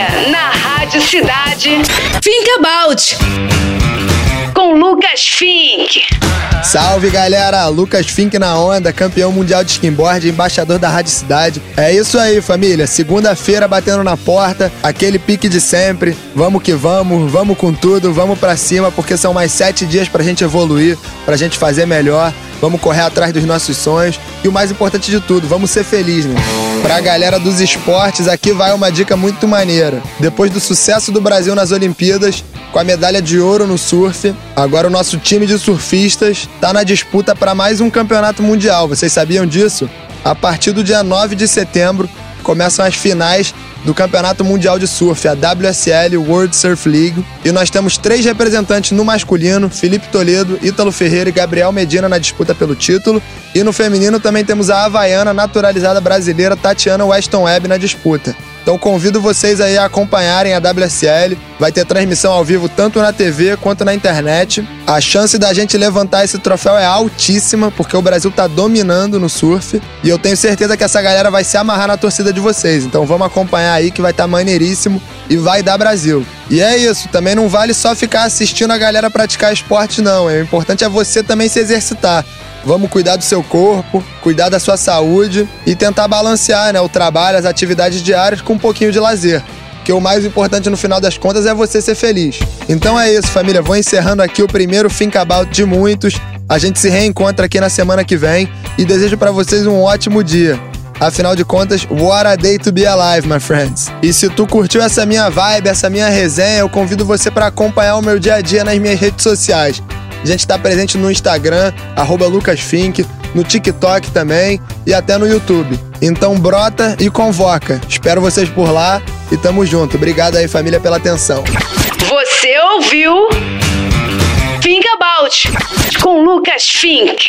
Agora, na Rádio Cidade, Think About. Com Lucas Fink. Salve galera, Lucas Fink na onda, campeão mundial de skimboard, embaixador da Rádio Cidade. É isso aí, família. Segunda-feira batendo na porta, aquele pique de sempre. Vamos que vamos, vamos com tudo, vamos pra cima, porque são mais sete dias pra gente evoluir, pra gente fazer melhor. Vamos correr atrás dos nossos sonhos e o mais importante de tudo, vamos ser felizes, né? Pra galera dos esportes, aqui vai uma dica muito maneira. Depois do sucesso do Brasil nas Olimpíadas, com a medalha de ouro no surf, agora o nosso time de surfistas está na disputa para mais um campeonato mundial. Vocês sabiam disso? A partir do dia 9 de setembro começam as finais do Campeonato Mundial de Surf, a WSL World Surf League. E nós temos três representantes no masculino: Felipe Toledo, Ítalo Ferreira e Gabriel Medina na disputa pelo título. E no feminino também temos a havaiana naturalizada brasileira Tatiana Weston Webb na disputa. Então convido vocês aí a acompanharem a WSL. Vai ter transmissão ao vivo tanto na TV quanto na internet. A chance da gente levantar esse troféu é altíssima, porque o Brasil tá dominando no surf. E eu tenho certeza que essa galera vai se amarrar na torcida de vocês. Então vamos acompanhar aí que vai estar tá maneiríssimo e vai dar Brasil. E é isso, também não vale só ficar assistindo a galera praticar esporte, não. O importante é você também se exercitar. Vamos cuidar do seu corpo, cuidar da sua saúde e tentar balancear né, o trabalho, as atividades diárias com um pouquinho de lazer. Que o mais importante no final das contas é você ser feliz. Então é isso, família. Vou encerrando aqui o primeiro Think About de muitos. A gente se reencontra aqui na semana que vem e desejo para vocês um ótimo dia. Afinal de contas, what a day to be alive, my friends. E se tu curtiu essa minha vibe, essa minha resenha, eu convido você para acompanhar o meu dia a dia nas minhas redes sociais. A gente está presente no Instagram, LucasFink, no TikTok também e até no YouTube. Então brota e convoca. Espero vocês por lá e tamo junto. Obrigado aí, família, pela atenção. Você ouviu? Think About com Lucas Fink.